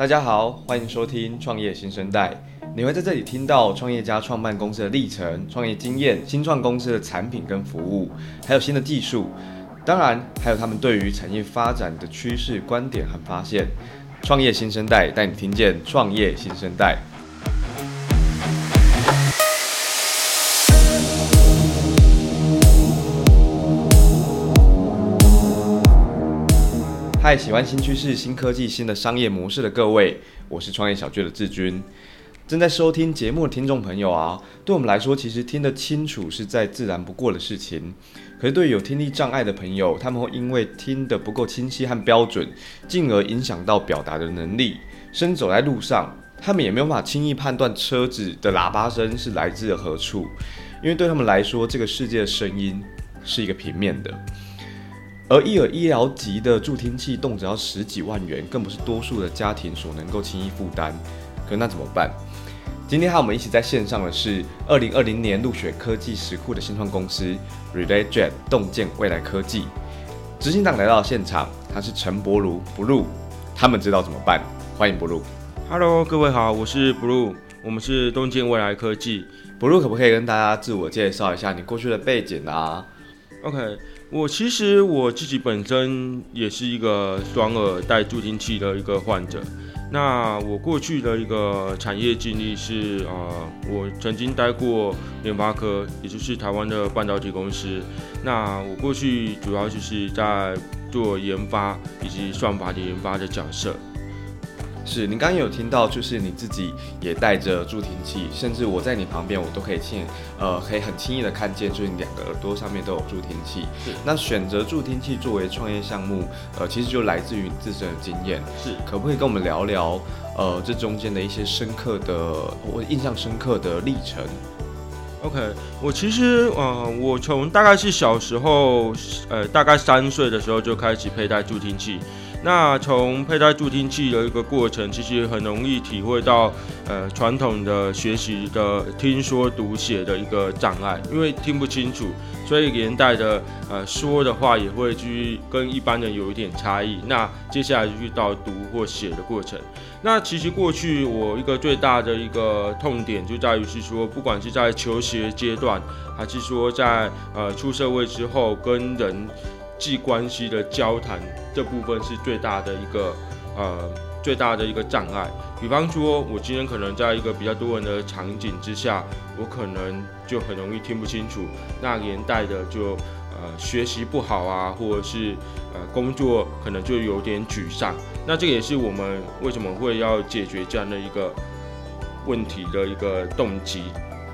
大家好，欢迎收听创业新生代。你会在这里听到创业家创办公司的历程、创业经验、新创公司的产品跟服务，还有新的技术，当然还有他们对于产业发展的趋势、观点和发现。创业新生代带你听见创业新生代。嗨，喜欢新趋势、新科技、新的商业模式的各位，我是创业小聚的志军。正在收听节目的听众朋友啊，对我们来说，其实听得清楚是再自然不过的事情。可是对有听力障碍的朋友，他们会因为听得不够清晰和标准，进而影响到表达的能力。甚至走在路上，他们也没有办法轻易判断车子的喇叭声是来自何处，因为对他们来说，这个世界的声音是一个平面的。而一耳医疗级的助听器动辄要十几万元，更不是多数的家庭所能够轻易负担。可那怎么办？今天和我们一起在线上的是二零二零年入选科技石库的新创公司 RelayJet 洞见未来科技执行长来到现场，他是陈柏如 Blue，他们知道怎么办？欢迎 Blue。Hello，各位好，我是 Blue，我们是洞见未来科技。Blue 可不可以跟大家自我介绍一下你过去的背景啊？OK，我其实我自己本身也是一个双耳带助听器的一个患者。那我过去的一个产业经历是，呃，我曾经待过联发科，也就是台湾的半导体公司。那我过去主要就是在做研发以及算法的研发的角色。是你刚刚有听到，就是你自己也带着助听器，甚至我在你旁边，我都可以轻，呃，可以很轻易的看见，就是你两个耳朵上面都有助听器。是。那选择助听器作为创业项目，呃，其实就来自于你自身的经验。是。可不可以跟我们聊聊，呃，这中间的一些深刻的，我印象深刻的历程？OK，我其实，呃，我从大概是小时候，呃，大概三岁的时候就开始佩戴助听器。那从佩戴助听器的一个过程，其实很容易体会到，呃，传统的学习的听说读写的一个障碍，因为听不清楚，所以连带的呃说的话也会去跟一般人有一点差异。那接下来就遇到读或写的过程。那其实过去我一个最大的一个痛点就在于是说，不管是在求学阶段，还是说在呃出社会之后跟人。际关系的交谈这部分是最大的一个呃最大的一个障碍。比方说，我今天可能在一个比较多人的场景之下，我可能就很容易听不清楚，那连带的就呃学习不好啊，或者是呃工作可能就有点沮丧。那这个也是我们为什么会要解决这样的一个问题的一个动机，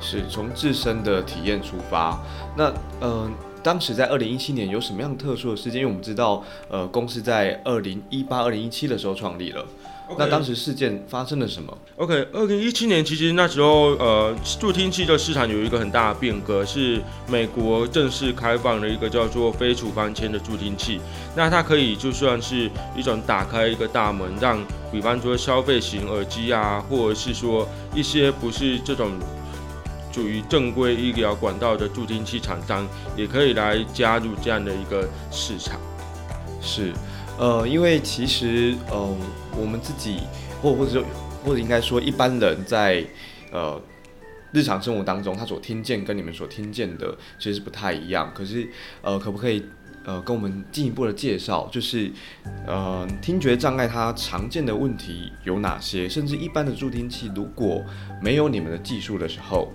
是从自身的体验出发。那呃。当时在二零一七年有什么样特殊的事件？因为我们知道，呃，公司在二零一八、二零一七的时候创立了。Okay. 那当时事件发生了什么？OK，二零一七年其实那时候，呃，助听器的市场有一个很大的变革，是美国正式开放了一个叫做非处方签的助听器。那它可以就算是一种打开一个大门，让比方说消费型耳机啊，或者是说一些不是这种。属于正规医疗管道的助听器厂商，也可以来加入这样的一个市场。是，呃，因为其实，呃，我们自己，或或者，或者应该说，一般人在，呃，日常生活当中，他所听见跟你们所听见的其实是不太一样。可是，呃，可不可以，呃，跟我们进一步的介绍，就是，呃，听觉障碍它常见的问题有哪些？甚至一般的助听器如果没有你们的技术的时候，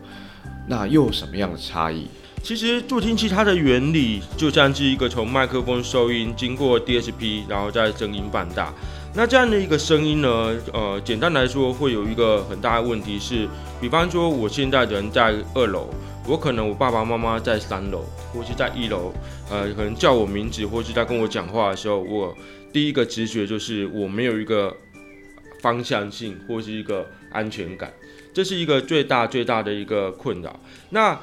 那又有什么样的差异？其实助听器它的原理就像是一个从麦克风收音，经过 DSP，然后再声音放大。那这样的一个声音呢，呃，简单来说会有一个很大的问题是，比方说我现在人在二楼，我可能我爸爸妈妈在三楼，或是在一楼，呃，可能叫我名字或是在跟我讲话的时候，我第一个直觉就是我没有一个方向性或是一个安全感。这是一个最大最大的一个困扰。那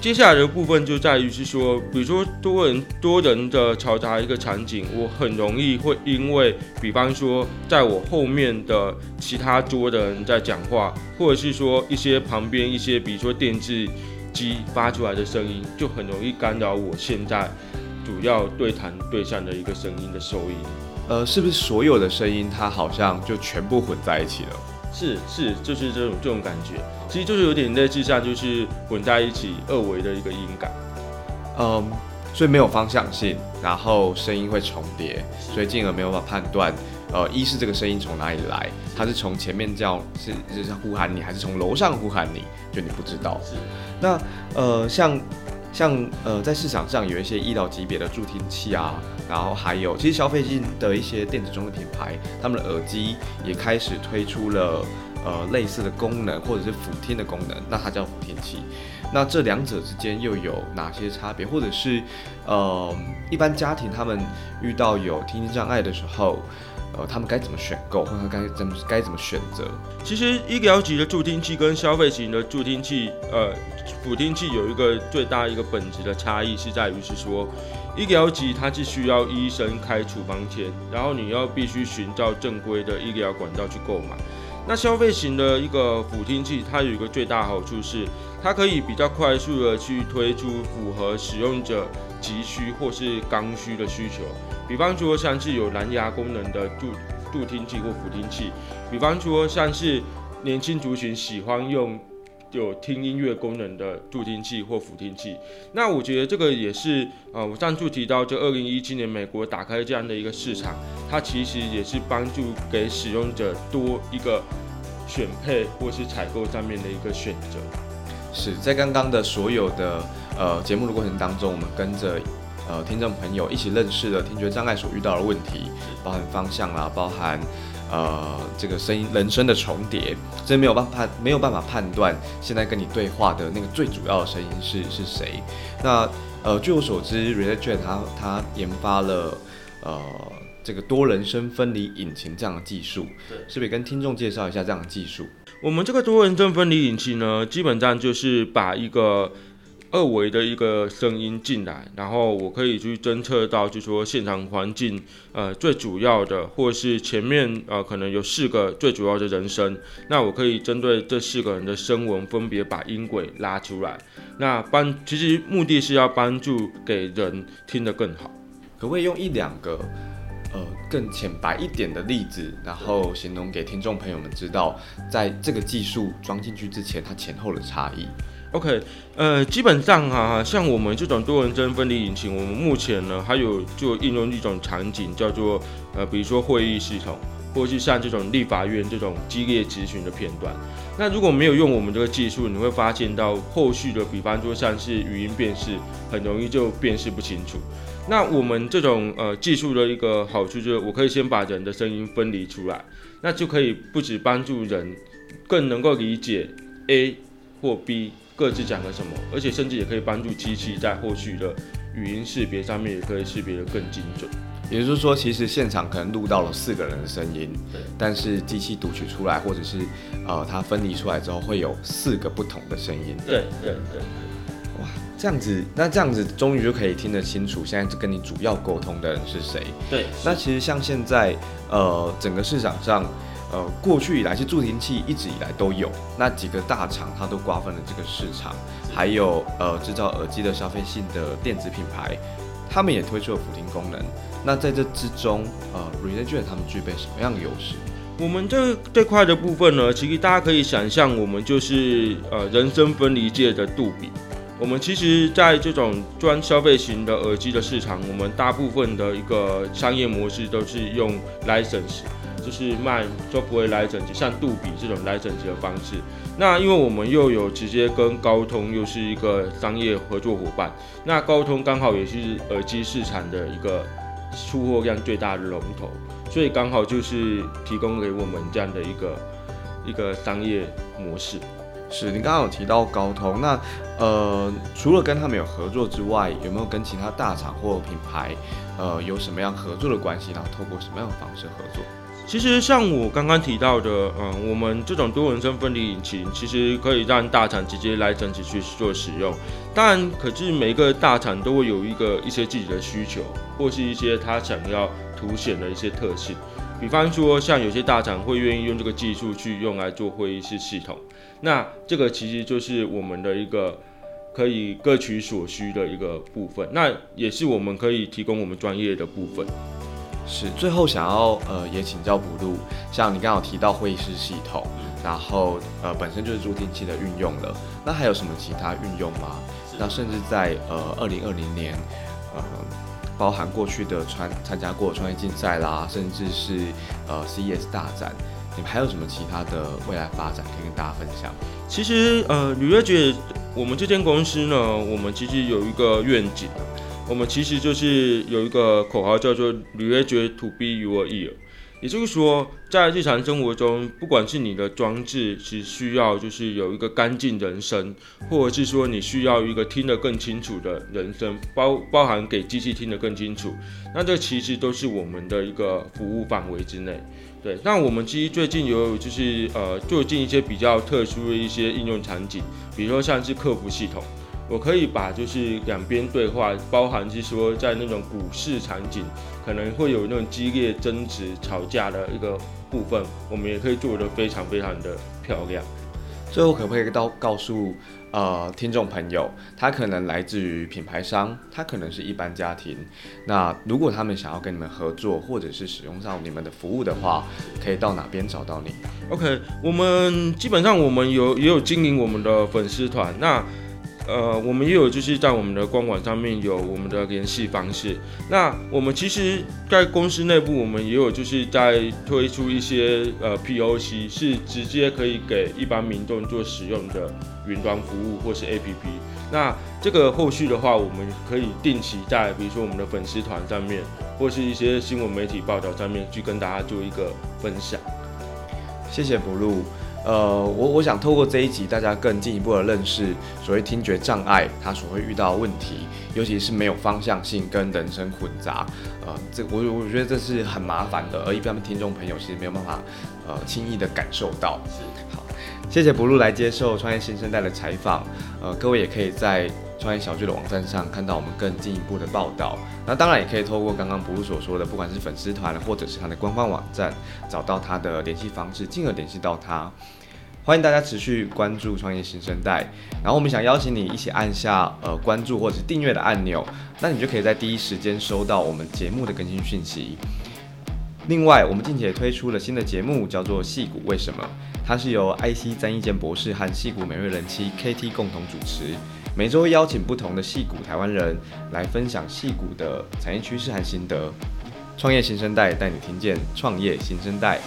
接下来的部分就在于是说，比如说多人多人的嘈杂一个场景，我很容易会因为，比方说在我后面的其他桌的人在讲话，或者是说一些旁边一些，比如说电视机发出来的声音，就很容易干扰我现在主要对谈对象的一个声音的收音。呃，是不是所有的声音它好像就全部混在一起了？是是，就是这种这种感觉，其实就是有点类似像就是混在一起二维的一个音感。嗯，所以没有方向性，然后声音会重叠，所以进而没有办法判断，呃，一是这个声音从哪里来，它是从前面叫是就是呼喊你，还是从楼上呼喊你，就你不知道。是，那呃像。像呃，在市场上有一些医疗级别的助听器啊，然后还有其实消费性的一些电子中的品牌，他们的耳机也开始推出了呃类似的功能或者是辅听的功能，那它叫辅听器。那这两者之间又有哪些差别？或者是呃，一般家庭他们遇到有听力障碍的时候，呃，他们该怎么选购，或者该怎么该怎么选择？其实医疗级的助听器跟消费型的助听器，呃。辅听器有一个最大一个本质的差异是在于是说，医疗级它是需要医生开处方签，然后你要必须寻找正规的医疗管道去购买。那消费型的一个辅听器，它有一个最大好处是，它可以比较快速的去推出符合使用者急需或是刚需的需求。比方说像是有蓝牙功能的助助听器或辅听器，比方说像是年轻族群喜欢用。有听音乐功能的助听器或辅听器，那我觉得这个也是，呃，我上次提到，就二零一七年美国打开这样的一个市场，它其实也是帮助给使用者多一个选配或是采购上面的一个选择。是在刚刚的所有的呃节目的过程当中，我们跟着呃听众朋友一起认识了听觉障碍所遇到的问题，包含方向啦，包含。呃，这个声音人声的重叠，真没有办法没有办法判断现在跟你对话的那个最主要的声音是是谁。那呃，据我所知，research 他他研发了呃这个多人声分离引擎这样的技术，对，是不是跟听众介绍一下这样的技术？我们这个多人声分离引擎呢，基本上就是把一个。二维的一个声音进来，然后我可以去侦测到，就说现场环境，呃，最主要的，或是前面呃，可能有四个最主要的人声，那我可以针对这四个人的声纹，分别把音轨拉出来。那帮其实目的是要帮助给人听得更好。可不可以用一两个呃更浅白一点的例子，然后形容给听众朋友们知道，在这个技术装进去之前，它前后的差异？OK，呃，基本上哈、啊，像我们这种多人声分离引擎，我们目前呢还有就应用一种场景叫做呃，比如说会议系统，或是像这种立法院这种激烈咨询的片段。那如果没有用我们这个技术，你会发现到后续的，比方说像是语音辨识，很容易就辨识不清楚。那我们这种呃技术的一个好处就是，我可以先把人的声音分离出来，那就可以不止帮助人更能够理解 A 或 B。各自讲了什么，而且甚至也可以帮助机器在后续的语音识别上面也可以识别的更精准。也就是说，其实现场可能录到了四个人的声音，对，但是机器读取出来，或者是呃它分离出来之后，会有四个不同的声音。对对对。哇，这样子，那这样子终于就可以听得清楚，现在跟你主要沟通的人是谁？对。那其实像现在呃整个市场上。呃，过去以来是助听器，一直以来都有那几个大厂，它都瓜分了这个市场。还有呃，制造耳机的消费性的电子品牌，他们也推出了辅听功能。那在这之中，呃，Renergen 他们具备什么样的优势？我们这这块的部分呢，其实大家可以想象，我们就是呃人声分离界的杜比。我们其实在这种专消费型的耳机的市场，我们大部分的一个商业模式都是用 license。就是卖就不会来整机，像杜比这种来整机的方式。那因为我们又有直接跟高通又是一个商业合作伙伴，那高通刚好也是耳机市场的一个出货量最大的龙头，所以刚好就是提供给我们这样的一个一个商业模式。是你刚刚有提到高通，那呃除了跟他们有合作之外，有没有跟其他大厂或品牌呃有什么样合作的关系？然后透过什么样的方式合作？其实像我刚刚提到的，嗯，我们这种多人身分离引擎，其实可以让大厂直接来整体去做使用。当然，可是每个大厂都会有一个一些自己的需求，或是一些他想要凸显的一些特性。比方说，像有些大厂会愿意用这个技术去用来做会议室系统，那这个其实就是我们的一个可以各取所需的一个部分。那也是我们可以提供我们专业的部分。是，最后想要呃也请教 Blue，像你刚刚有提到会议室系统，然后呃本身就是助听器的运用了，那还有什么其他运用吗？那甚至在呃二零二零年，呃包含过去的参参加过创业竞赛啦，甚至是呃 CES 大展，你们还有什么其他的未来发展可以跟大家分享？其实呃吕月姐，我们这间公司呢，我们其实有一个愿景。我们其实就是有一个口号叫做“履约爵 to be your ear”，也就是说，在日常生活中，不管是你的装置是需要就是有一个干净人声，或者是说你需要一个听得更清楚的人声，包包含给机器听得更清楚，那这其实都是我们的一个服务范围之内。对，那我们其实最近有就是呃，最近一些比较特殊的一些应用场景，比如说像是客服系统。我可以把就是两边对话，包含是说在那种股市场景，可能会有那种激烈争执、吵架的一个部分，我们也可以做得非常非常的漂亮。最后可不可以到告诉呃听众朋友，他可能来自于品牌商，他可能是一般家庭，那如果他们想要跟你们合作，或者是使用上你们的服务的话，可以到哪边找到你？OK，我们基本上我们有也有经营我们的粉丝团，那。呃，我们也有就是在我们的官网上面有我们的联系方式。那我们其实，在公司内部，我们也有就是在推出一些呃 POC，是直接可以给一般民众做使用的云端服务或是 APP。那这个后续的话，我们可以定期在比如说我们的粉丝团上面，或是一些新闻媒体报道上面去跟大家做一个分享。谢谢 Blue。呃，我我想透过这一集，大家更进一步的认识所谓听觉障碍它所会遇到的问题，尤其是没有方向性跟人声混杂，呃，这我我觉得这是很麻烦的，而一般的听众朋友其实没有办法呃轻易的感受到。是，好，谢谢 Blue 来接受创业新生代的采访，呃，各位也可以在创业小聚的网站上看到我们更进一步的报道。那当然也可以透过刚刚 Blue 所说的，不管是粉丝团或者是他的官方网站，找到他的联系方式，进而联系到他。欢迎大家持续关注创业新生代，然后我们想邀请你一起按下呃关注或者是订阅的按钮，那你就可以在第一时间收到我们节目的更新讯息。另外，我们近期也推出了新的节目，叫做《戏骨为什么》，它是由 IC 詹一健博士和戏骨美瑞人妻 KT 共同主持。每周邀请不同的戏骨台湾人来分享戏骨的产业趋势和心得。创业新生代带你听见创业新生代。